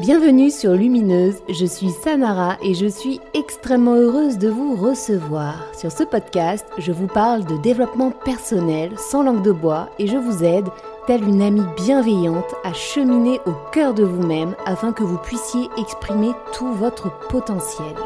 Bienvenue sur Lumineuse, je suis Samara et je suis extrêmement heureuse de vous recevoir. Sur ce podcast, je vous parle de développement personnel sans langue de bois et je vous aide, telle une amie bienveillante, à cheminer au cœur de vous-même afin que vous puissiez exprimer tout votre potentiel.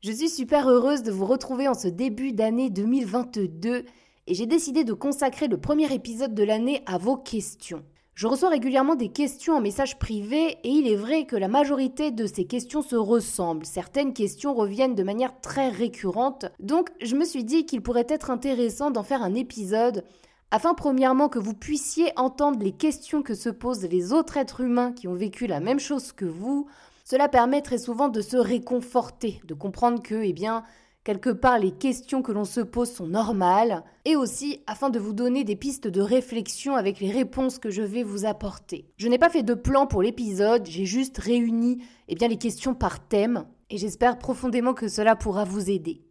Je suis super heureuse de vous retrouver en ce début d'année 2022 et j'ai décidé de consacrer le premier épisode de l'année à vos questions. Je reçois régulièrement des questions en message privé et il est vrai que la majorité de ces questions se ressemblent. Certaines questions reviennent de manière très récurrente. Donc je me suis dit qu'il pourrait être intéressant d'en faire un épisode afin premièrement que vous puissiez entendre les questions que se posent les autres êtres humains qui ont vécu la même chose que vous. Cela permet très souvent de se réconforter, de comprendre que, eh bien, Quelque part, les questions que l'on se pose sont normales, et aussi afin de vous donner des pistes de réflexion avec les réponses que je vais vous apporter. Je n'ai pas fait de plan pour l'épisode, j'ai juste réuni eh bien, les questions par thème, et j'espère profondément que cela pourra vous aider.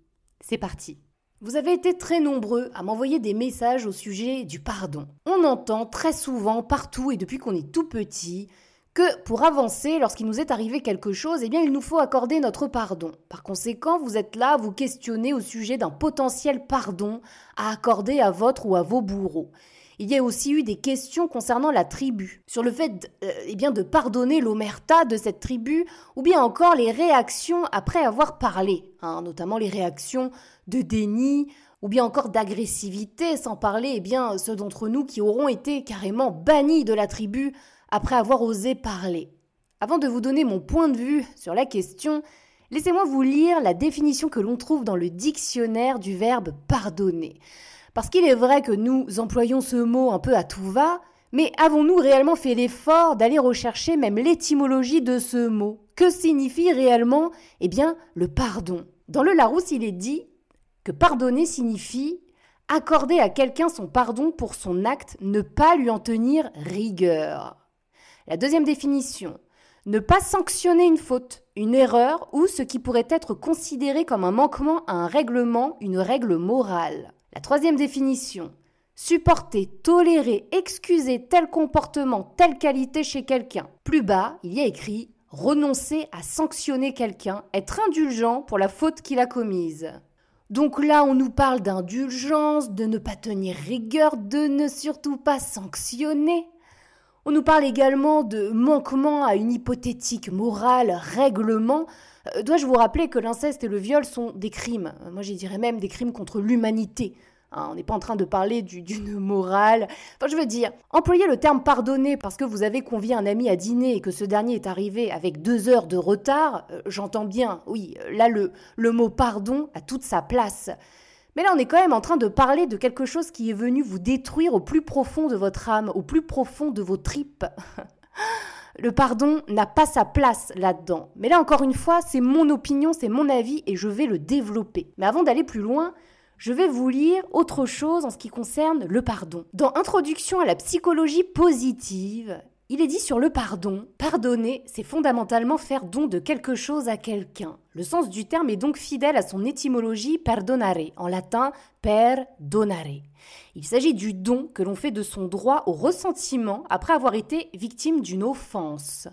C'est parti. Vous avez été très nombreux à m'envoyer des messages au sujet du pardon. On entend très souvent, partout et depuis qu'on est tout petit, que pour avancer, lorsqu'il nous est arrivé quelque chose, eh bien, il nous faut accorder notre pardon. Par conséquent, vous êtes là, vous questionnez au sujet d'un potentiel pardon à accorder à votre ou à vos bourreaux. Il y a aussi eu des questions concernant la tribu, sur le fait euh, eh bien, de pardonner l'omerta de cette tribu, ou bien encore les réactions après avoir parlé, hein, notamment les réactions de déni, ou bien encore d'agressivité, sans parler eh bien, ceux d'entre nous qui auront été carrément bannis de la tribu après avoir osé parler. Avant de vous donner mon point de vue sur la question, laissez-moi vous lire la définition que l'on trouve dans le dictionnaire du verbe pardonner. Parce qu'il est vrai que nous employons ce mot un peu à tout va, mais avons-nous réellement fait l'effort d'aller rechercher même l'étymologie de ce mot? Que signifie réellement Eh bien, le pardon? Dans le Larousse, il est dit que pardonner signifie accorder à quelqu'un son pardon pour son acte, ne pas lui en tenir rigueur. La deuxième définition, ne pas sanctionner une faute, une erreur ou ce qui pourrait être considéré comme un manquement à un règlement, une règle morale. La troisième définition, supporter, tolérer, excuser tel comportement, telle qualité chez quelqu'un. Plus bas, il y a écrit renoncer à sanctionner quelqu'un, être indulgent pour la faute qu'il a commise. Donc là, on nous parle d'indulgence, de ne pas tenir rigueur, de ne surtout pas sanctionner. On nous parle également de manquement à une hypothétique morale, règlement. Euh, dois-je vous rappeler que l'inceste et le viol sont des crimes? Euh, Moi, je dirais même des crimes contre l'humanité. Hein, on n'est pas en train de parler d'une morale. Enfin, je veux dire, employer le terme pardonner parce que vous avez convié un ami à dîner et que ce dernier est arrivé avec deux heures de retard, euh, j'entends bien, oui, là, le, le mot pardon a toute sa place. Mais là, on est quand même en train de parler de quelque chose qui est venu vous détruire au plus profond de votre âme, au plus profond de vos tripes. Le pardon n'a pas sa place là-dedans. Mais là, encore une fois, c'est mon opinion, c'est mon avis et je vais le développer. Mais avant d'aller plus loin, je vais vous lire autre chose en ce qui concerne le pardon. Dans Introduction à la psychologie positive, il est dit sur le pardon, pardonner, c'est fondamentalement faire don de quelque chose à quelqu'un. Le sens du terme est donc fidèle à son étymologie perdonare, en latin per donare. Il s'agit du don que l'on fait de son droit au ressentiment après avoir été victime d'une offense.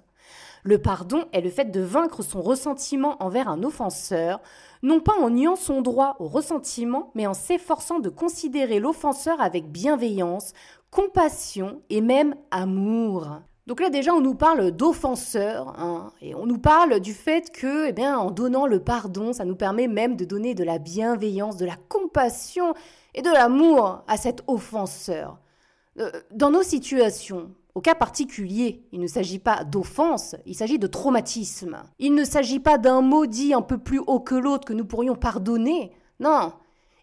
Le pardon est le fait de vaincre son ressentiment envers un offenseur, non pas en niant son droit au ressentiment, mais en s'efforçant de considérer l'offenseur avec bienveillance, compassion et même amour. Donc là déjà on nous parle d'offenseur hein, et on nous parle du fait que eh bien en donnant le pardon, ça nous permet même de donner de la bienveillance, de la compassion et de l'amour à cet offenseur. Euh, dans nos situations, au cas particulier, il ne s'agit pas d'offense, il s'agit de traumatisme. Il ne s'agit pas d'un maudit un peu plus haut que l'autre que nous pourrions pardonner. Non,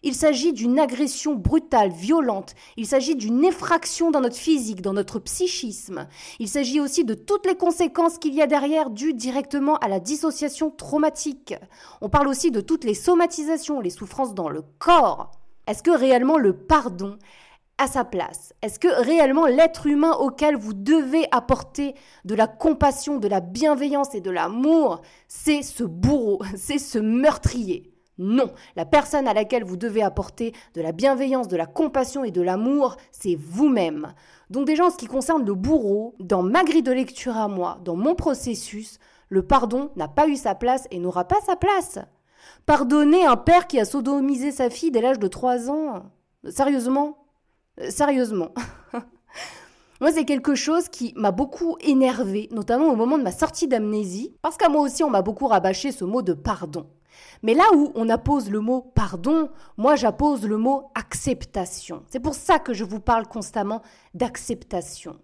il s'agit d'une agression brutale, violente. Il s'agit d'une effraction dans notre physique, dans notre psychisme. Il s'agit aussi de toutes les conséquences qu'il y a derrière dues directement à la dissociation traumatique. On parle aussi de toutes les somatisations, les souffrances dans le corps. Est-ce que réellement le pardon a sa place? Est-ce que réellement l'être humain auquel vous devez apporter de la compassion, de la bienveillance et de l'amour, c'est ce bourreau, c'est ce meurtrier? Non, la personne à laquelle vous devez apporter de la bienveillance, de la compassion et de l'amour, c'est vous-même. Donc déjà en ce qui concerne le bourreau, dans ma grille de lecture à moi, dans mon processus, le pardon n'a pas eu sa place et n'aura pas sa place. Pardonner un père qui a sodomisé sa fille dès l'âge de 3 ans Sérieusement Sérieusement. Moi, c'est quelque chose qui m'a beaucoup énervé, notamment au moment de ma sortie d'amnésie, parce qu'à moi aussi, on m'a beaucoup rabâché ce mot de pardon. Mais là où on appose le mot pardon, moi j'appose le mot acceptation. C'est pour ça que je vous parle constamment d'acceptation.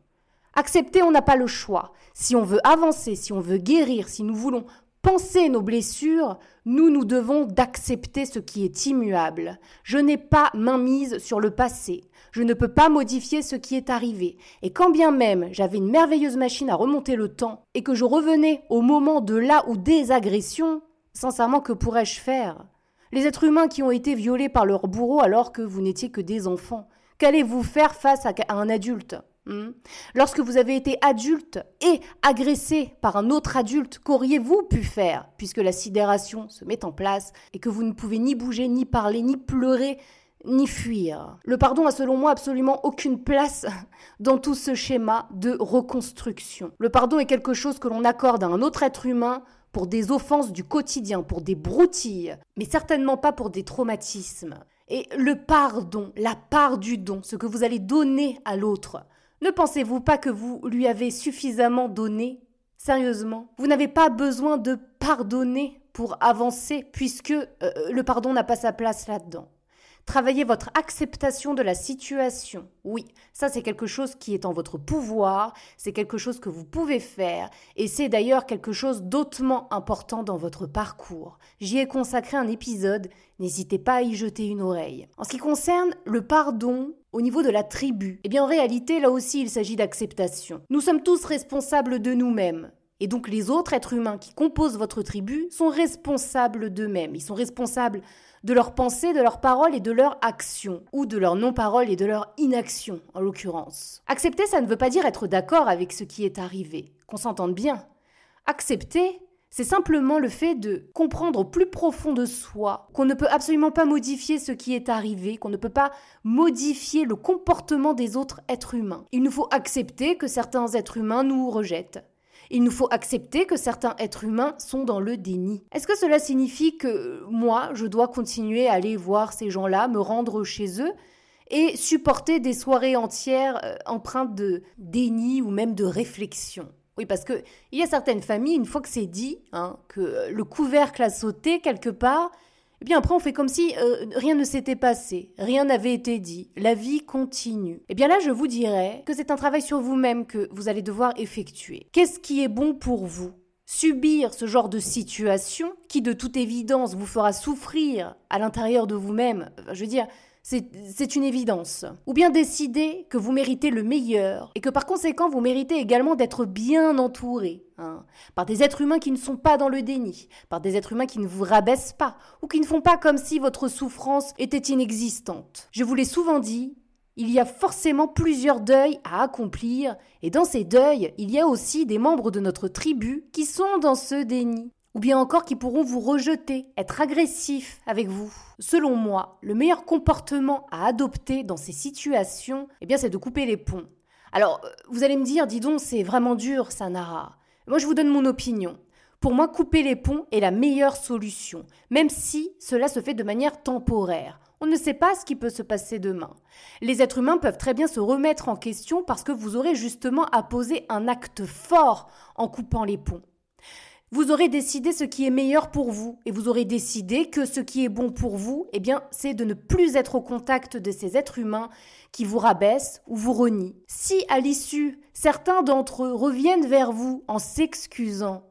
Accepter, on n'a pas le choix. Si on veut avancer, si on veut guérir, si nous voulons penser nos blessures, nous nous devons d'accepter ce qui est immuable. Je n'ai pas main mise sur le passé. Je ne peux pas modifier ce qui est arrivé. Et quand bien même j'avais une merveilleuse machine à remonter le temps et que je revenais au moment de là ou des agressions, sincèrement, que pourrais-je faire? Les êtres humains qui ont été violés par leur bourreau alors que vous n'étiez que des enfants, qu'allez-vous faire face à un adulte hmm? Lorsque vous avez été adulte et agressé par un autre adulte, qu'auriez-vous pu faire puisque la sidération se met en place et que vous ne pouvez ni bouger, ni parler, ni pleurer, ni fuir? Le pardon a selon moi absolument aucune place dans tout ce schéma de reconstruction. Le pardon est quelque chose que l'on accorde à un autre être humain pour des offenses du quotidien, pour des broutilles, mais certainement pas pour des traumatismes. Et le pardon, la part du don, ce que vous allez donner à l'autre, ne pensez-vous pas que vous lui avez suffisamment donné? Sérieusement, vous n'avez pas besoin de pardonner pour avancer, puisque euh, le pardon n'a pas sa place là-dedans. Travaillez votre acceptation de la situation. Oui, ça c'est quelque chose qui est en votre pouvoir, c'est quelque chose que vous pouvez faire, et c'est d'ailleurs quelque chose d'autrement important dans votre parcours. J'y ai consacré un épisode, n'hésitez pas à y jeter une oreille. En ce qui concerne le pardon, au niveau de la tribu, eh bien en réalité là aussi il s'agit d'acceptation. Nous sommes tous responsables de nous-mêmes. Et donc les autres êtres humains qui composent votre tribu sont responsables d'eux-mêmes. Ils sont responsables de leurs pensées, de leurs paroles et de leurs actions, ou de leurs non-paroles et de leur inaction, en l'occurrence. Accepter, ça ne veut pas dire être d'accord avec ce qui est arrivé, qu'on s'entende bien. Accepter, c'est simplement le fait de comprendre au plus profond de soi qu'on ne peut absolument pas modifier ce qui est arrivé, qu'on ne peut pas modifier le comportement des autres êtres humains. Il nous faut accepter que certains êtres humains nous rejettent, il nous faut accepter que certains êtres humains sont dans le déni. Est-ce que cela signifie que moi, je dois continuer à aller voir ces gens-là, me rendre chez eux et supporter des soirées entières euh, empreintes de déni ou même de réflexion? Oui, parce que il y a certaines familles, une fois que c'est dit, hein, que le couvercle a sauté quelque part, eh bien après on fait comme si euh, rien ne s'était passé, rien n'avait été dit, la vie continue. Eh bien là je vous dirais que c'est un travail sur vous-même que vous allez devoir effectuer. Qu'est-ce qui est bon pour vous? Subir ce genre de situation qui de toute évidence vous fera souffrir à l'intérieur de vous-même, je veux dire, c'est une évidence. Ou bien décider que vous méritez le meilleur et que par conséquent vous méritez également d'être bien entouré hein, par des êtres humains qui ne sont pas dans le déni, par des êtres humains qui ne vous rabaissent pas ou qui ne font pas comme si votre souffrance était inexistante. Je vous l'ai souvent dit, il y a forcément plusieurs deuils à accomplir, et dans ces deuils, il y a aussi des membres de notre tribu qui sont dans ce déni ou bien encore qui pourront vous rejeter, être agressifs avec vous. Selon moi, le meilleur comportement à adopter dans ces situations, eh bien, c'est de couper les ponts. Alors, vous allez me dire, dis donc, c'est vraiment dur, Sanara. Moi, je vous donne mon opinion. Pour moi, couper les ponts est la meilleure solution, même si cela se fait de manière temporaire. On ne sait pas ce qui peut se passer demain. Les êtres humains peuvent très bien se remettre en question parce que vous aurez justement à poser un acte fort en coupant les ponts. Vous aurez décidé ce qui est meilleur pour vous et vous aurez décidé que ce qui est bon pour vous, eh bien, c'est de ne plus être au contact de ces êtres humains qui vous rabaissent ou vous renient. Si à l'issue, certains d'entre eux reviennent vers vous en s'excusant,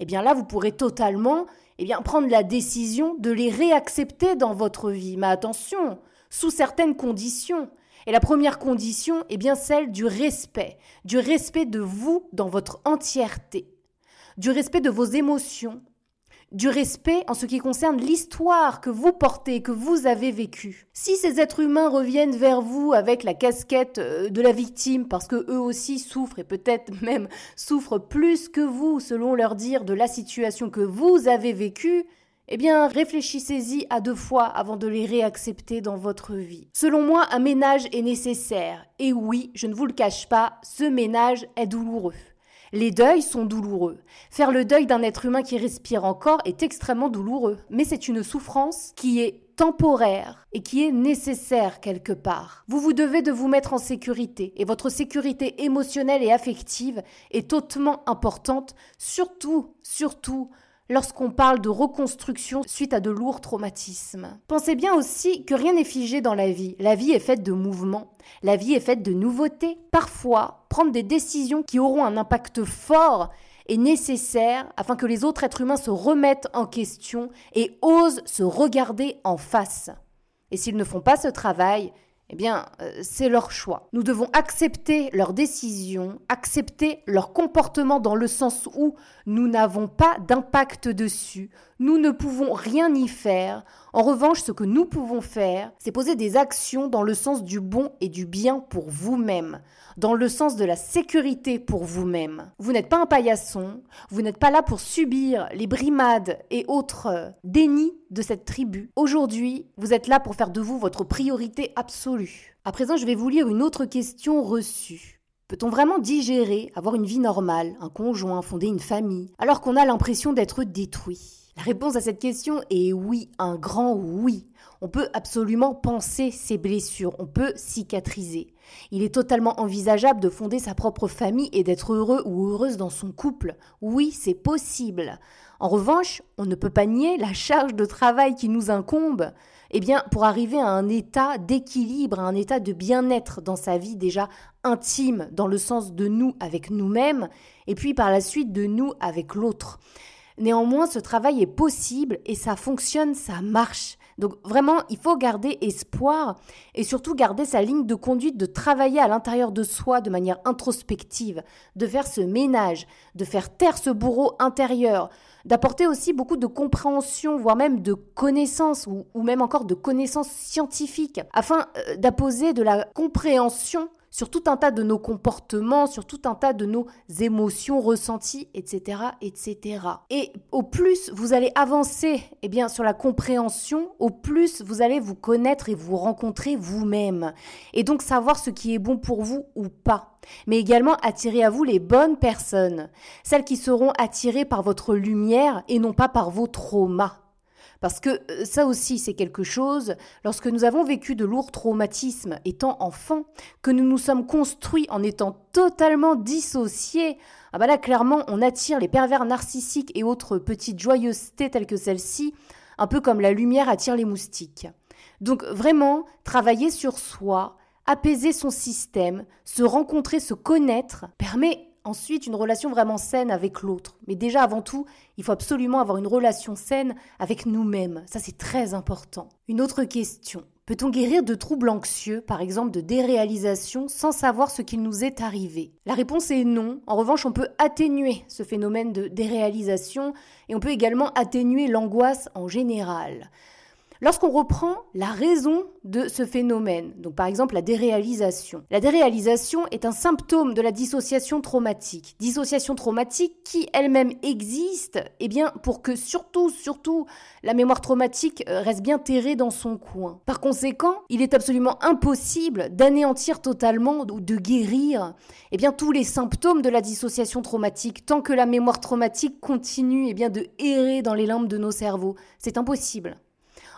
eh bien là, vous pourrez totalement, eh bien, prendre la décision de les réaccepter dans votre vie. Mais attention, sous certaines conditions. Et la première condition est bien celle du respect, du respect de vous dans votre entièreté du respect de vos émotions, du respect en ce qui concerne l'histoire que vous portez, que vous avez vécue. Si ces êtres humains reviennent vers vous avec la casquette euh, de la victime parce que eux aussi souffrent et peut-être même souffrent plus que vous selon leur dire de la situation que vous avez vécue, eh bien, réfléchissez-y à deux fois avant de les réaccepter dans votre vie. Selon moi, un ménage est nécessaire. Et oui, je ne vous le cache pas, ce ménage est douloureux. Les deuils sont douloureux. Faire le deuil d'un être humain qui respire encore est extrêmement douloureux, mais c'est une souffrance qui est temporaire et qui est nécessaire quelque part. Vous vous devez de vous mettre en sécurité et votre sécurité émotionnelle et affective est hautement importante, surtout, surtout lorsqu'on parle de reconstruction suite à de lourds traumatismes. Pensez bien aussi que rien n'est figé dans la vie. La vie est faite de mouvements, la vie est faite de nouveautés. Parfois, prendre des décisions qui auront un impact fort est nécessaire afin que les autres êtres humains se remettent en question et osent se regarder en face. Et s'ils ne font pas ce travail, eh bien, euh, c'est leur choix. Nous devons accepter leurs décisions, accepter leur comportement dans le sens où nous n'avons pas d'impact dessus, nous ne pouvons rien y faire. En revanche, ce que nous pouvons faire, c'est poser des actions dans le sens du bon et du bien pour vous-même, dans le sens de la sécurité pour vous-même. Vous, n'êtes pas un paillasson, vous n'êtes pas là pour subir les brimades et autres dénis de cette tribu. Aujourd'hui, vous êtes là pour faire de vous votre priorité absolue. À présent, je vais vous lire une autre question reçue. Peut-on vraiment digérer, avoir une vie normale, un conjoint, fonder une famille, alors qu'on a l'impression d'être détruit? La réponse à cette question est oui, un grand oui. On peut absolument penser ses blessures, on peut cicatriser. Il est totalement envisageable de fonder sa propre famille et d'être heureux ou heureuse dans son couple. Oui, c'est possible. En revanche, on ne peut pas nier la charge de travail qui nous incombe. Eh bien, pour arriver à un état d'équilibre, à un état de bien-être dans sa vie déjà intime, dans le sens de nous avec nous-mêmes, et puis par la suite de nous avec l'autre. Néanmoins, ce travail est possible et ça fonctionne, ça marche. Donc vraiment, il faut garder espoir et surtout garder sa ligne de conduite, de travailler à l'intérieur de soi de manière introspective, de faire ce ménage, de faire taire ce bourreau intérieur, d'apporter aussi beaucoup de compréhension, voire même de connaissances ou, même encore de connaissances scientifiques, afin euh, d'apposer de la compréhension sur tout un tas de nos comportements, sur tout un tas de nos émotions ressenties, etc., etc. Et au plus vous allez avancer, eh bien, sur la compréhension, au plus vous allez vous connaître et vous rencontrer vous-même. Et donc savoir ce qui est bon pour vous ou pas. Mais également attirer à vous les bonnes personnes, celles qui seront attirées par votre lumière et non pas par vos traumas. Parce que euh, ça aussi, c'est quelque chose, lorsque nous avons vécu de lourds traumatismes étant enfants, que nous nous sommes construits en étant totalement dissociés, ah bah là, clairement, on attire les pervers narcissiques et autres petites joyeusetés telles que celle-ci, un peu comme la lumière attire les moustiques. Donc vraiment, travailler sur soi, apaiser son système, se rencontrer, se connaître, permet Ensuite, une relation vraiment saine avec l'autre. Mais déjà, avant tout, il faut absolument avoir une relation saine avec nous-mêmes. Ça, c'est très important. Une autre question. Peut-on guérir de troubles anxieux, par exemple de déréalisation, sans savoir ce qu'il nous est arrivé? La réponse est non. En revanche, on peut atténuer ce phénomène de déréalisation et on peut également atténuer l'angoisse en général. Lorsqu'on reprend la raison de ce phénomène, donc par exemple la déréalisation. La déréalisation est un symptôme de la dissociation traumatique. Dissociation traumatique qui elle-même existe, eh bien pour que surtout, surtout, la mémoire traumatique euh, reste bien terrée dans son coin. Par conséquent, il est absolument impossible d'anéantir totalement ou de guérir, eh bien tous les symptômes de la dissociation traumatique tant que la mémoire traumatique continue, eh bien de errer dans les limbes de nos cerveaux. C'est impossible.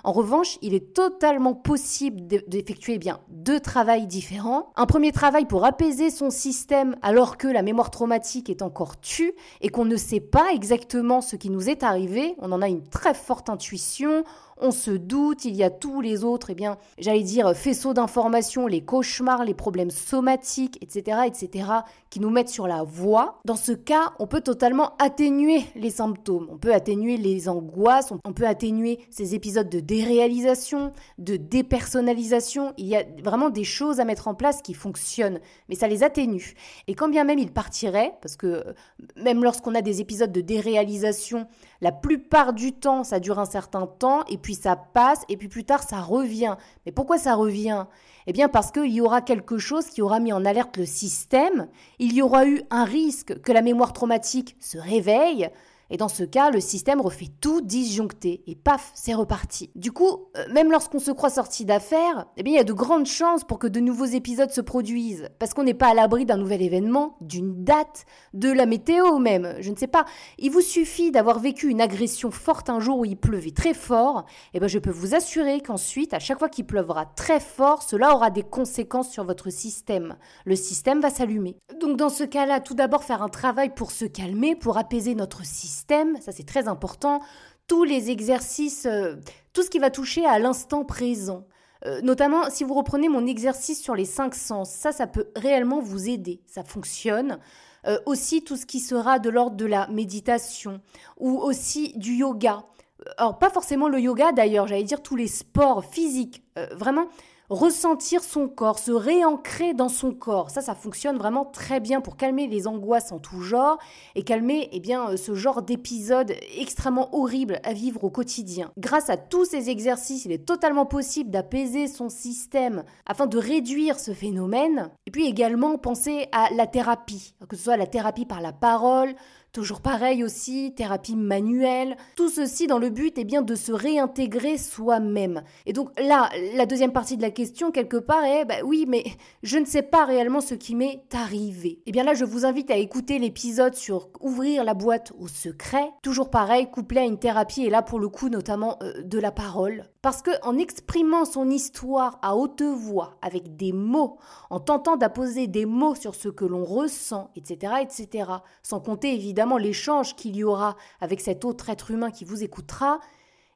En revanche, il est totalement possible d'effectuer eh deux travails différents. Un premier travail pour apaiser son système alors que la mémoire traumatique est encore tue et qu'on ne sait pas exactement ce qui nous est arrivé. On en a une très forte intuition, on se doute, il y a tous les autres, eh bien, j'allais dire, faisceaux d'informations, les cauchemars, les problèmes somatiques, etc., etc., qui nous mettent sur la voie. Dans ce cas, on peut totalement atténuer les symptômes, on peut atténuer les angoisses, on peut atténuer ces épisodes de déréalisation, de dépersonnalisation. Il y a vraiment des choses à mettre en place qui fonctionnent, mais ça les atténue. Et quand bien même ils partiraient, parce que euh, même lorsqu'on a des épisodes de déréalisation, la plupart du temps, ça dure un certain temps, et puis ça passe, et puis plus tard, ça revient. Mais pourquoi ça revient? Eh bien parce qu'il y aura quelque chose qui aura mis en alerte le système, il y aura eu un risque que la mémoire traumatique se réveille, Et dans ce cas, le système refait tout disjoncter et paf, c'est reparti. Du coup, euh, même lorsqu'on se croit sorti d'affaires, eh bien il y a de grandes chances pour que de nouveaux épisodes se produisent parce qu'on n'est pas à l'abri d'un nouvel événement, d'une date, de la météo même, je ne sais pas. Il vous suffit d'avoir vécu une agression forte un jour où il pleuvait très fort, eh ben je peux vous assurer qu'ensuite, à chaque fois qu'il pleuvra très fort, cela aura des conséquences sur votre système. Le système va s'allumer. Donc dans ce cas-là, tout d'abord faire un travail pour se calmer, pour apaiser notre système, ça c'est très important. Tous les exercices, euh, tout ce qui va toucher à l'instant présent. Euh, notamment, si vous reprenez mon exercice sur les cinq sens, ça, ça peut réellement vous aider. Ça fonctionne. Euh, aussi, tout ce qui sera de l'ordre de la méditation ou aussi du yoga. Alors, pas forcément le yoga d'ailleurs, j'allais dire tous les sports physiques. vraiment, ressentir son corps, se réancrer dans son corps. Ça, ça fonctionne vraiment très bien pour calmer les angoisses en tout genre et calmer eh bien, euh, ce genre d'épisode extrêmement horrible à vivre au quotidien. Grâce à tous ces exercices, il est totalement possible d'apaiser son système afin de réduire ce phénomène. Et puis également penser à la thérapie, que ce soit la thérapie par la parole, Toujours pareil aussi, thérapie manuelle, tout ceci dans le but eh bien, de se réintégrer soi-même. Et donc là, la deuxième partie de la question, quelque part, est bah oui, mais je ne sais pas réellement ce qui m'est arrivé. Et eh bien là, je vous invite à écouter l'épisode sur ouvrir la boîte au secret. Toujours pareil, couplé à une thérapie, et là pour le coup, notamment euh, de la parole. Parce que en exprimant son histoire à haute voix, avec des mots, en tentant d'apposer des mots sur ce que l'on ressent, etc., etc., sans compter évidemment l'échange qu'il y aura avec cet autre être humain qui vous écoutera,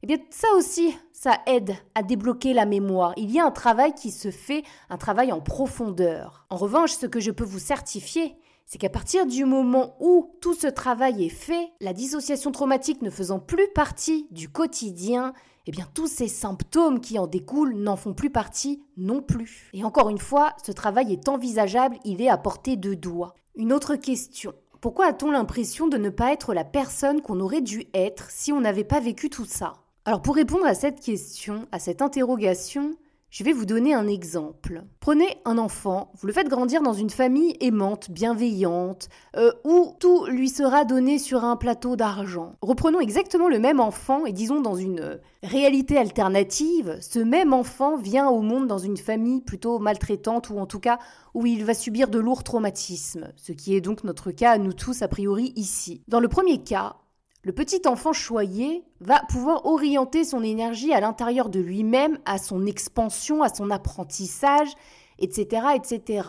eh bien ça aussi, ça aide à débloquer la mémoire. Il y a un travail qui se fait, un travail en profondeur. En revanche, ce que je peux vous certifier, c'est qu'à partir du moment où tout ce travail est fait, la dissociation traumatique ne faisant plus partie du quotidien, eh bien tous ces symptômes qui en découlent n'en font plus partie non plus. Et encore une fois, ce travail est envisageable, il est à portée de doigt. Une autre question. Pourquoi a-t-on l'impression de ne pas être la personne qu'on aurait dû être si on n'avait pas vécu tout ça? Alors pour répondre à cette question, à cette interrogation, je vais vous donner un exemple. Prenez un enfant, vous le faites grandir dans une famille aimante, bienveillante, euh, où tout lui sera donné sur un plateau d'argent. Reprenons exactement le même enfant et disons dans une euh, réalité alternative, ce même enfant vient au monde dans une famille plutôt maltraitante ou en tout cas où il va subir de lourds traumatismes, ce qui est donc notre cas à nous tous a priori ici. Dans le premier cas, le petit enfant choyé va pouvoir orienter son énergie à l'intérieur de lui-même, à son expansion, à son apprentissage, etc., etc.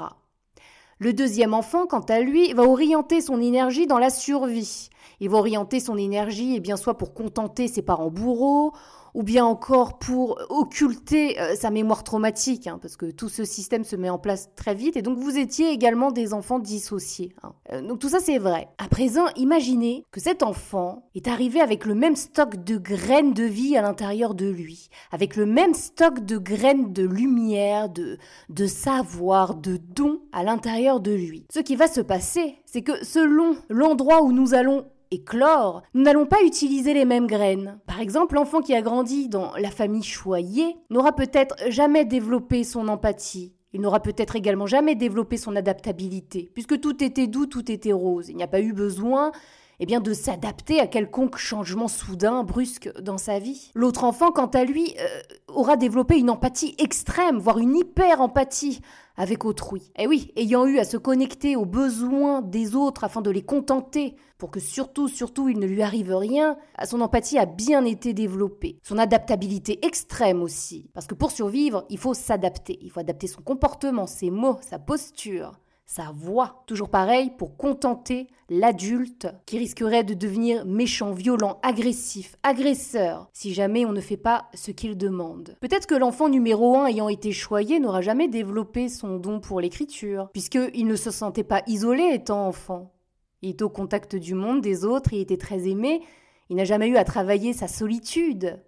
Le deuxième enfant, quant à lui, va orienter son énergie dans la survie. Il va orienter son énergie, eh bien soit pour contenter ses parents bourreaux, ou bien encore pour occulter euh, sa mémoire traumatique, hein, parce que tout ce système se met en place très vite, et donc vous étiez également des enfants dissociés. Hein. Euh, donc tout ça c'est vrai. À présent, imaginez que cet enfant est arrivé avec le même stock de graines de vie à l'intérieur de lui, avec le même stock de graines de lumière, de, de savoir, de dons à l'intérieur de lui. Ce qui va se passer, c'est que selon l'endroit où nous allons éclore, nous n'allons pas utiliser les mêmes graines. Par exemple, l'enfant qui a grandi dans la famille choyée n'aura peut-être jamais développé son empathie. Il n'aura peut-être également jamais développé son adaptabilité, puisque tout était doux, tout était rose. Il n'y a pas eu besoin eh bien, de s'adapter à quelconque changement soudain, brusque dans sa vie. L'autre enfant, quant à lui, euh, aura développé une empathie extrême, voire une hyper-empathie avec autrui. Eh oui, ayant eu à se connecter aux besoins des autres afin de les contenter, pour que surtout, surtout, il ne lui arrive rien, son empathie a bien été développée. Son adaptabilité extrême aussi. Parce que pour survivre, il faut s'adapter. Il faut adapter son comportement, ses mots, sa posture sa voix. Toujours pareil pour contenter l'adulte qui risquerait de devenir méchant, violent, agressif, agresseur si jamais on ne fait pas ce qu'il demande. Peut-être que l'enfant numéro 1 ayant été choyé n'aura jamais développé son don pour l'écriture, puisqu'il ne se sentait pas isolé étant enfant. Il est au contact du monde, des autres, il était très aimé, il n'a jamais eu à travailler sa solitude.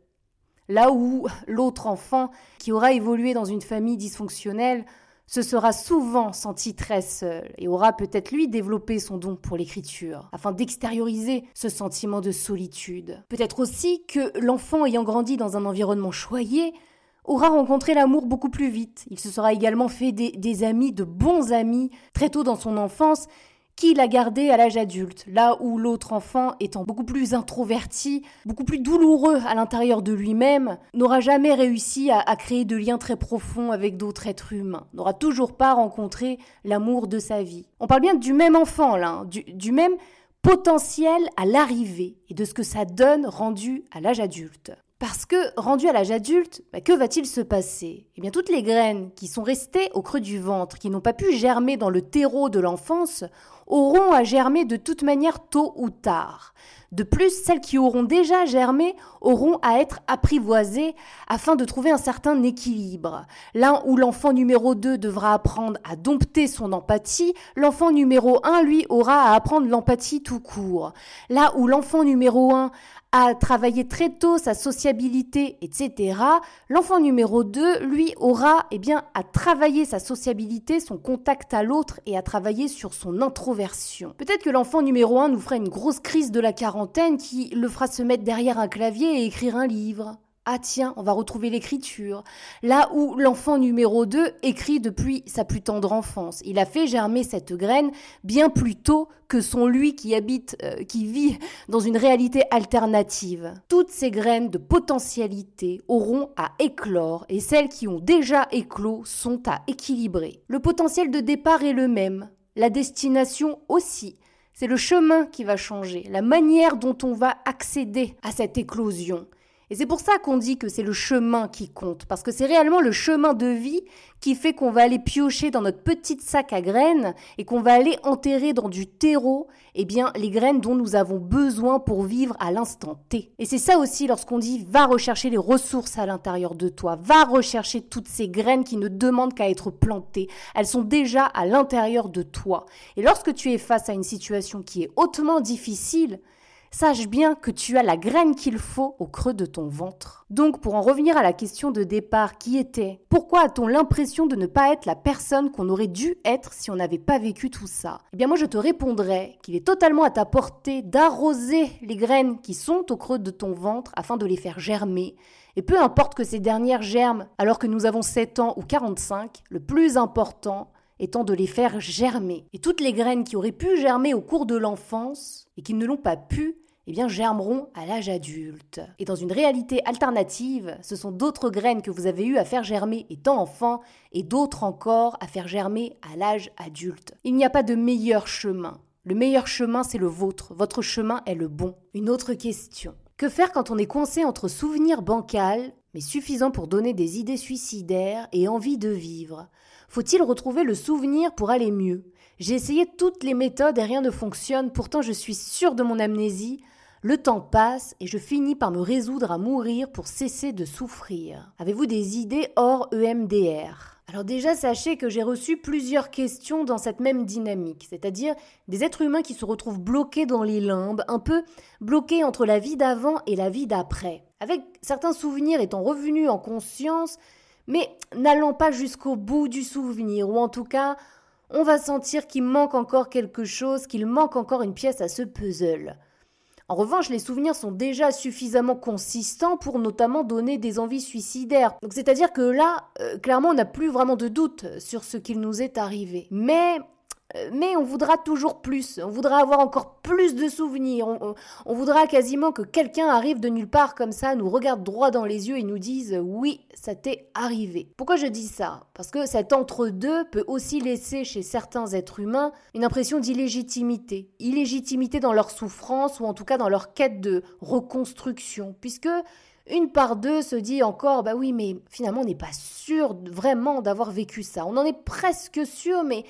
Là où l'autre enfant, qui aura évolué dans une famille dysfonctionnelle, se sera souvent senti très seul et aura peut-être lui développé son don pour l'écriture, afin d'extérioriser ce sentiment de solitude. Peut-être aussi que l'enfant ayant grandi dans un environnement choyé aura rencontré l'amour beaucoup plus vite. Il se sera également fait des, des amis, de bons amis, très tôt dans son enfance, qui l'a gardé à l'âge adulte, là où l'autre enfant, étant beaucoup plus introverti, beaucoup plus douloureux à l'intérieur de lui-même, n'aura jamais réussi à, créer de liens très profonds avec d'autres êtres humains, n'aura toujours pas rencontré l'amour de sa vie. On parle bien du même enfant, là, hein, du même potentiel à l'arrivée et de ce que ça donne rendu à l'âge adulte. Parce que, rendu à l'âge adulte, bah, que va-t-il se passer? Eh bien, toutes les graines qui sont restées au creux du ventre, qui n'ont pas pu germer dans le terreau de l'enfance, auront à germer de toute manière tôt ou tard. De plus, celles qui auront déjà germé auront à être apprivoisées afin de trouver un certain équilibre. Là où l'enfant numéro 2 devra apprendre à dompter son empathie, l'enfant numéro 1, lui, aura à apprendre l'empathie tout court. Là où l'enfant numéro 1 à travailler très tôt sa sociabilité, etc., l'enfant numéro 2, lui, aura eh bien, à travailler sa sociabilité, son contact à l'autre et à travailler sur son introversion. Peut-être que l'enfant numéro 1 nous fera une grosse crise de la quarantaine qui le fera se mettre derrière un clavier et écrire un livre. Ah tiens, on va retrouver l'écriture. Là où l'enfant numéro 2 écrit depuis sa plus tendre enfance. Il a fait germer cette graine bien plus tôt que son lui qui habite, euh, qui vit dans une réalité alternative. Toutes ces graines de potentialité auront à éclore et celles qui ont déjà éclos sont à équilibrer. Le potentiel de départ est le même, la destination aussi. C'est le chemin qui va changer, la manière dont on va accéder à cette éclosion. Et c'est pour ça qu'on dit que c'est le chemin qui compte, parce que c'est réellement le chemin de vie qui fait qu'on va aller piocher dans notre petite sac à graines et qu'on va aller enterrer dans du terreau, eh bien, les graines dont nous avons besoin pour vivre à l'instant T. Et c'est ça aussi lorsqu'on dit va rechercher les ressources à l'intérieur de toi, va rechercher toutes ces graines qui ne demandent qu'à être plantées. Elles sont déjà à l'intérieur de toi. Et lorsque tu es face à une situation qui est hautement difficile, sache bien que tu as la graine qu'il faut au creux de ton ventre. Donc pour en revenir à la question de départ qui était pourquoi a-t-on l'impression de ne pas être la personne qu'on aurait dû être si on n'avait pas vécu tout ça? Eh bien moi je te répondrais qu'il est totalement à ta portée d'arroser les graines qui sont au creux de ton ventre afin de les faire germer. Et peu importe que ces dernières germent alors que nous avons 7 ans ou 45, le plus important étant de les faire germer. Et toutes les graines qui auraient pu germer au cours de l'enfance et qui ne l'ont pas pu, eh bien, germeront à l'âge adulte. Et dans une réalité alternative, ce sont d'autres graines que vous avez eu à faire germer étant enfant et d'autres encore à faire germer à l'âge adulte. Il n'y a pas de meilleur chemin. Le meilleur chemin, c'est le vôtre. Votre chemin est le bon. Une autre question. Que faire quand on est coincé entre souvenirs bancals, mais suffisants pour donner des idées suicidaires et envie de vivre? Faut-il retrouver le souvenir pour aller mieux? J'ai essayé toutes les méthodes et rien ne fonctionne, pourtant je suis sûre de mon amnésie. Le temps passe et je finis par me résoudre à mourir pour cesser de souffrir. Avez-vous des idées hors EMDR alors déjà, sachez que j'ai reçu plusieurs questions dans cette même dynamique, c'est-à-dire des êtres humains qui se retrouvent bloqués dans les limbes, un peu bloqués entre la vie d'avant et la vie d'après, avec certains souvenirs étant revenus en conscience, mais n'allant pas jusqu'au bout du souvenir, ou en tout cas, on va sentir qu'il manque encore quelque chose, qu'il manque encore une pièce à ce puzzle. En revanche, les souvenirs sont déjà suffisamment consistants pour notamment donner des envies suicidaires. Donc c'est-à-dire que là, euh, clairement, on n'a plus vraiment de doute sur ce qu'il nous est arrivé. Mais mais on voudra toujours plus, on voudra avoir encore plus de souvenirs, on, voudra quasiment que quelqu'un arrive de nulle part comme ça, nous regarde droit dans les yeux et nous dise oui, ça t'est arrivé. Pourquoi je dis ça? Parce que cet entre-deux peut aussi laisser chez certains êtres humains une impression d'illégitimité, illégitimité dans leur souffrance ou en tout cas dans leur quête de reconstruction, puisque une part d'eux se dit encore, bah oui, mais finalement on n'est pas sûr vraiment d'avoir vécu ça. On en est presque sûr, mais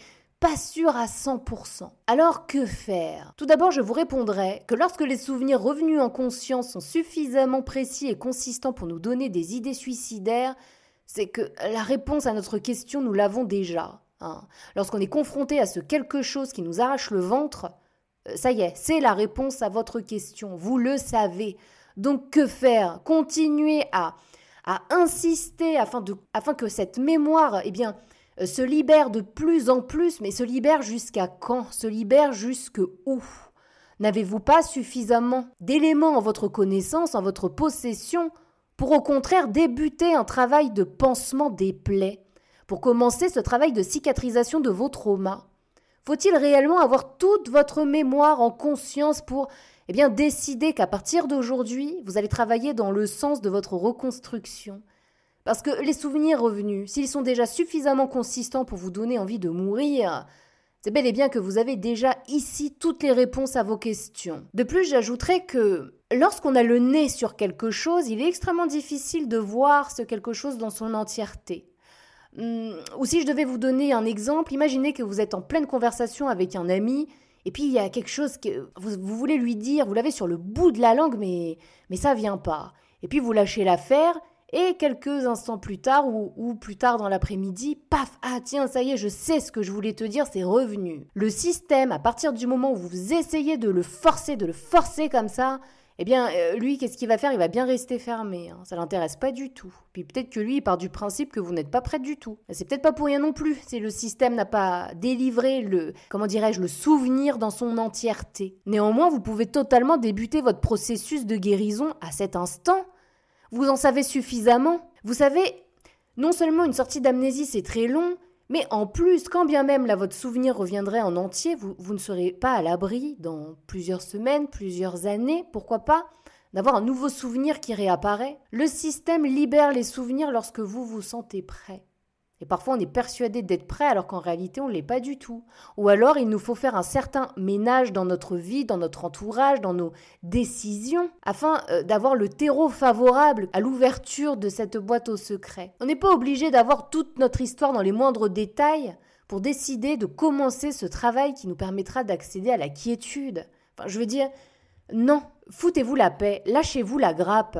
pas sûr à 100%. Alors que faire? Tout d'abord, je vous répondrai que lorsque les souvenirs revenus en conscience sont suffisamment précis et consistants pour nous donner des idées suicidaires, c'est que la réponse à notre question, nous l'avons déjà. Hein. Lorsqu'on est confronté à ce quelque chose qui nous arrache le ventre, euh, ça y est, c'est la réponse à votre question. Vous le savez. Donc que faire? Continuer à, à insister afin, de, afin que cette mémoire, eh bien, se libère de plus en plus, mais se libère jusqu'à quand? Se libère jusque où? N'avez-vous pas suffisamment d'éléments en votre connaissance, en votre possession, pour au contraire débuter un travail de pansement des plaies, pour commencer ce travail de cicatrisation de vos traumas? Faut-il réellement avoir toute votre mémoire en conscience pour eh bien décider qu'à partir d'aujourd'hui, vous allez travailler dans le sens de votre reconstruction? Parce que les souvenirs revenus, s'ils sont déjà suffisamment consistants pour vous donner envie de mourir, c'est bel et bien que vous avez déjà ici toutes les réponses à vos questions. De plus, j'ajouterais que lorsqu'on a le nez sur quelque chose, il est extrêmement difficile de voir ce quelque chose dans son entièreté. Hum, ou si je devais vous donner un exemple, imaginez que vous êtes en pleine conversation avec un ami, et puis il y a quelque chose que vous, vous voulez lui dire, vous l'avez sur le bout de la langue, mais, mais ça vient pas. Et puis vous lâchez l'affaire, et quelques instants plus tard, ou, plus tard dans l'après-midi, paf, ah tiens, ça y est, je sais ce que je voulais te dire, c'est revenu. Le système, à partir du moment où vous essayez de le forcer, de le forcer comme ça, eh bien, euh, lui, qu'est-ce qu'il va faire? Il va bien rester fermé. Hein. Ça l'intéresse pas du tout. Puis peut-être que lui, il part du principe que vous n'êtes pas prêt du tout. C'est peut-être pas pour rien non plus. Si le système n'a pas délivré le, comment dirais-je, le souvenir dans son entièreté. Néanmoins, vous pouvez totalement débuter votre processus de guérison à cet instant vous en savez suffisamment Vous savez, non seulement une sortie d'amnésie c'est très long, mais en plus, quand bien même là votre souvenir reviendrait en entier, vous, vous ne serez pas à l'abri dans plusieurs semaines, plusieurs années, pourquoi pas, d'avoir un nouveau souvenir qui réapparaît. Le système libère les souvenirs lorsque vous vous sentez prêt. Parfois on est persuadé d'être prêt alors qu'en réalité on ne l'est pas du tout. Ou alors il nous faut faire un certain ménage dans notre vie, dans notre entourage, dans nos décisions, afin euh, d'avoir le terreau favorable à l'ouverture de cette boîte au secret. On n'est pas obligé d'avoir toute notre histoire dans les moindres détails pour décider de commencer ce travail qui nous permettra d'accéder à la quiétude. Enfin, je veux dire, non, foutez-vous la paix, lâchez-vous la grappe.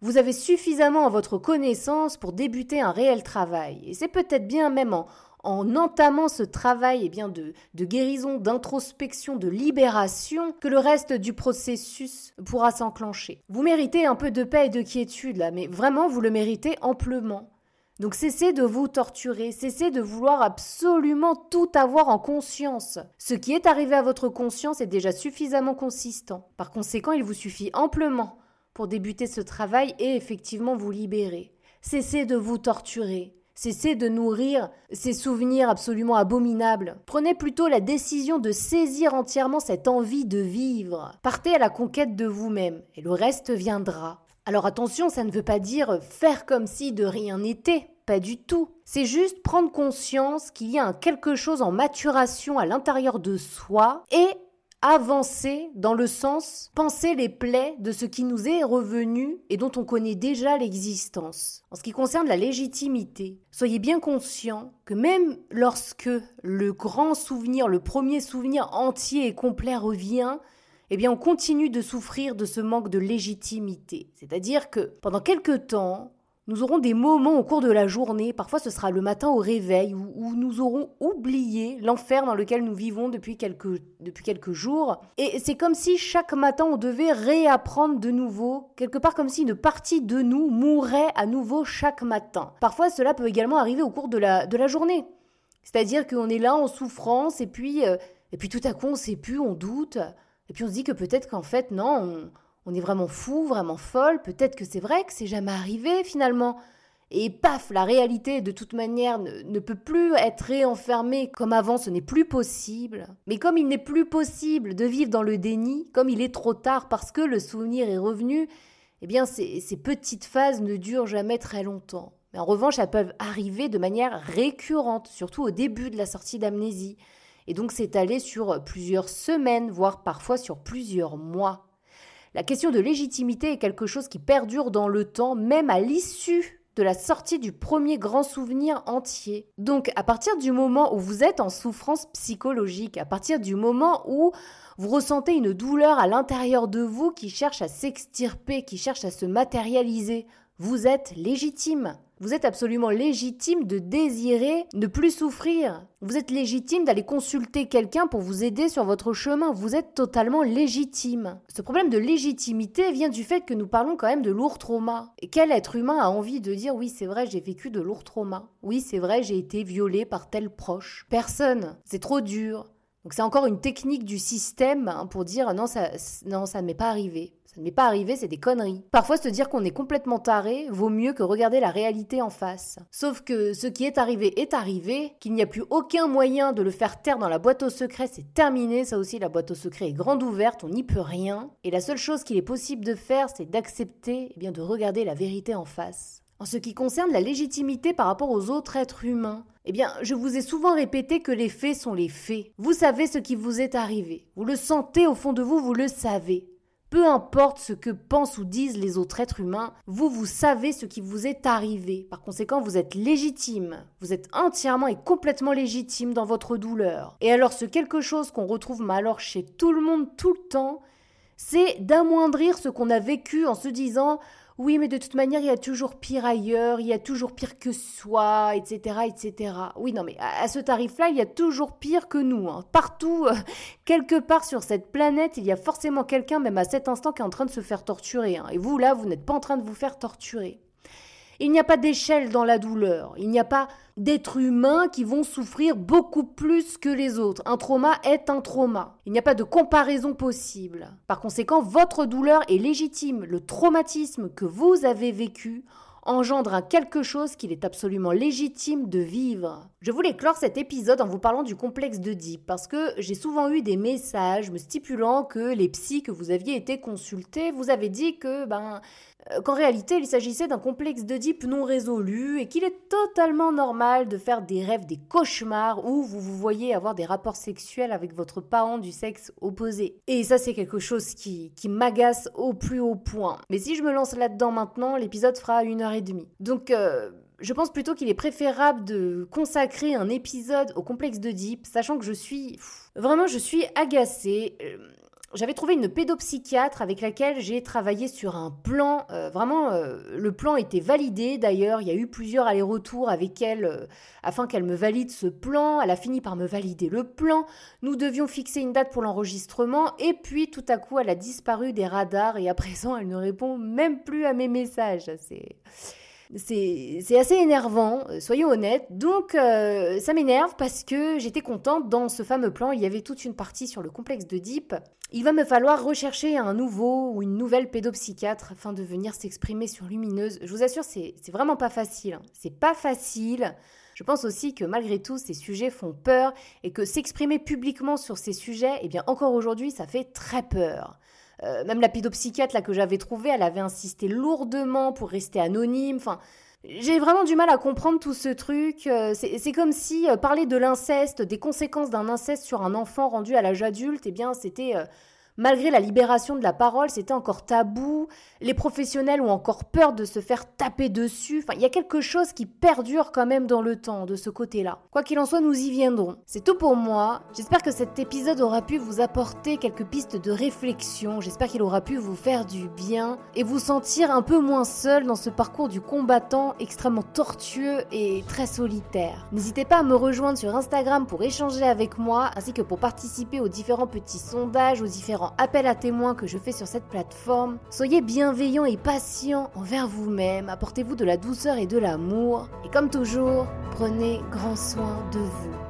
Vous avez suffisamment à votre connaissance pour débuter un réel travail. Et c'est peut-être bien même en, en entamant ce travail eh bien, de, de guérison, d'introspection, de libération, que le reste du processus pourra s'enclencher. Vous méritez un peu de paix et de quiétude là, mais vraiment vous le méritez amplement. Donc cessez de vous torturer, cessez de vouloir absolument tout avoir en conscience. Ce qui est arrivé à votre conscience est déjà suffisamment consistant. Par conséquent, il vous suffit amplement pour débuter ce travail et effectivement vous libérer. Cessez de vous torturer. Cessez de nourrir ces souvenirs absolument abominables. Prenez plutôt la décision de saisir entièrement cette envie de vivre. Partez à la conquête de vous-même et le reste viendra. Alors attention, ça ne veut pas dire faire comme si de rien n'était. Pas du tout. C'est juste prendre conscience qu'il y a un quelque chose en maturation à l'intérieur de soi et avancer dans le sens penser les plaies de ce qui nous est revenu et dont on connaît déjà l'existence. En ce qui concerne la légitimité, soyez bien conscient que même lorsque le grand souvenir, le premier souvenir entier et complet revient, eh bien on continue de souffrir de ce manque de légitimité. C'est-à-dire que pendant quelque temps, nous aurons des moments au cours de la journée, parfois ce sera le matin au réveil, où, nous aurons oublié l'enfer dans lequel nous vivons depuis quelques, depuis quelques jours. Et c'est comme si chaque matin on devait réapprendre de nouveau, quelque part comme si une partie de nous mourait à nouveau chaque matin. Parfois cela peut également arriver au cours de la, de la journée. C'est-à-dire qu'on est là en souffrance et puis, euh, et puis tout à coup on sait plus, on doute, et puis on se dit que peut-être qu'en fait non, on on est vraiment fou, vraiment folle, peut-être que c'est vrai que c'est jamais arrivé finalement. Et paf, la réalité de toute manière ne, peut plus être réenfermée comme avant, ce n'est plus possible. Mais comme il n'est plus possible de vivre dans le déni, comme il est trop tard parce que le souvenir est revenu, eh bien ces, ces petites phases ne durent jamais très longtemps. Mais en revanche, elles peuvent arriver de manière récurrente, surtout au début de la sortie d'amnésie. Et donc s'étaler sur plusieurs semaines, voire parfois sur plusieurs mois. La question de légitimité est quelque chose qui perdure dans le temps, même à l'issue de la sortie du premier grand souvenir entier. Donc à partir du moment où vous êtes en souffrance psychologique, à partir du moment où vous ressentez une douleur à l'intérieur de vous qui cherche à s'extirper, qui cherche à se matérialiser, vous êtes légitime. Vous êtes absolument légitime de désirer ne plus souffrir. Vous êtes légitime d'aller consulter quelqu'un pour vous aider sur votre chemin. Vous êtes totalement légitime. Ce problème de légitimité vient du fait que nous parlons quand même de lourds traumas. Et quel être humain a envie de dire oui, c'est vrai, j'ai vécu de lourds traumas. Oui, c'est vrai, j'ai été violé par tel proche. Personne. C'est trop dur. Donc c'est encore une technique du système hein, pour dire non ça, non, ça ne m'est pas arrivé. Ça ne m'est pas arrivé, c'est des conneries. Parfois se dire qu'on est complètement taré vaut mieux que regarder la réalité en face. Sauf que ce qui est arrivé est arrivé, qu'il n'y a plus aucun moyen de le faire taire dans la boîte au secret, c'est terminé. Ça aussi, la boîte au secret est grande ouverte, on n'y peut rien. Et la seule chose qu'il est possible de faire, c'est d'accepter, eh bien de regarder la vérité en face. En ce qui concerne la légitimité par rapport aux autres êtres humains, eh bien, je vous ai souvent répété que les faits sont les faits. Vous savez ce qui vous est arrivé. Vous le sentez au fond de vous, vous le savez. Peu importe ce que pensent ou disent les autres êtres humains, vous, vous savez ce qui vous est arrivé. Par conséquent, vous êtes légitime. Vous êtes entièrement et complètement légitime dans votre douleur. Et alors, ce quelque chose qu'on retrouve mal alors chez tout le monde tout le temps, c'est d'amoindrir ce qu'on a vécu en se disant oui, mais de toute manière, il y a toujours pire ailleurs, il y a toujours pire que soi, etc., etc. Oui, non, mais à ce tarif-là, il y a toujours pire que nous. Hein. Partout, euh, quelque part sur cette planète, il y a forcément quelqu'un, même à cet instant, qui est en train de se faire torturer. Hein. Et vous, là, vous n'êtes pas en train de vous faire torturer. Il n'y a pas d'échelle dans la douleur. Il n'y a pas d'êtres humains qui vont souffrir beaucoup plus que les autres. Un trauma est un trauma. Il n'y a pas de comparaison possible. Par conséquent, votre douleur est légitime. Le traumatisme que vous avez vécu engendre quelque chose qu'il est absolument légitime de vivre. Je voulais clore cet épisode en vous parlant du complexe de parce que j'ai souvent eu des messages me stipulant que les psys que vous aviez été consultés vous avaient dit que ben qu'en réalité il s'agissait d'un complexe d'Oedipe non résolu et qu'il est totalement normal de faire des rêves, des cauchemars où vous vous voyez avoir des rapports sexuels avec votre parent du sexe opposé. Et ça c'est quelque chose qui, qui m'agace au plus haut point. Mais si je me lance là-dedans maintenant, l'épisode fera une heure et demie. Donc... Euh, je pense plutôt qu'il est préférable de consacrer un épisode au complexe d'Oedipe, sachant que je suis... Vraiment, je suis agacée. Euh, j'avais trouvé une pédopsychiatre avec laquelle j'ai travaillé sur un plan. Euh, vraiment, euh, le plan était validé d'ailleurs. Il y a eu plusieurs allers-retours avec elle euh, afin qu'elle me valide ce plan. Elle a fini par me valider le plan. Nous devions fixer une date pour l'enregistrement. Et puis, tout à coup, elle a disparu des radars et à présent, elle ne répond même plus à mes messages. C'est. C'est assez énervant, soyons honnêtes. Donc ça m'énerve parce que j'étais contente, dans ce fameux plan, il y avait toute une partie sur le complexe de il va me falloir rechercher un nouveau ou une nouvelle pédopsychiatre afin de venir s'exprimer sur Lumineuse. Je vous assure, c'est vraiment pas facile. Hein. C'est pas facile. Je pense aussi que malgré tout, ces sujets font peur et que s'exprimer publiquement sur ces sujets, eh bien encore aujourd'hui, ça fait très peur. Euh, même la pédopsychiatre là que j'avais trouvée, elle avait insisté lourdement pour rester anonyme. Enfin, j'ai vraiment du mal à comprendre tout ce truc. Euh, c'est comme si euh, parler de l'inceste, des conséquences d'un inceste sur un enfant rendu à l'âge adulte, eh bien, c'était Malgré la libération de la parole, c'était encore tabou. Les professionnels ont encore peur de se faire taper dessus. Enfin, il y a quelque chose qui perdure quand même dans le temps de ce côté-là. Quoi qu'il en soit, nous y viendrons. C'est tout pour moi. J'espère que cet épisode aura pu vous apporter quelques pistes de réflexion. J'espère qu'il aura pu vous faire du bien et vous sentir un peu moins seul dans ce parcours du combattant extrêmement tortueux et très solitaire. N'hésitez pas à me rejoindre sur Instagram pour échanger avec moi ainsi que pour participer aux différents petits sondages, aux différents appel à témoins que je fais sur cette plateforme. Soyez bienveillants et patients envers vous-même, apportez-vous de la douceur et de l'amour. Et comme toujours, prenez grand soin de vous.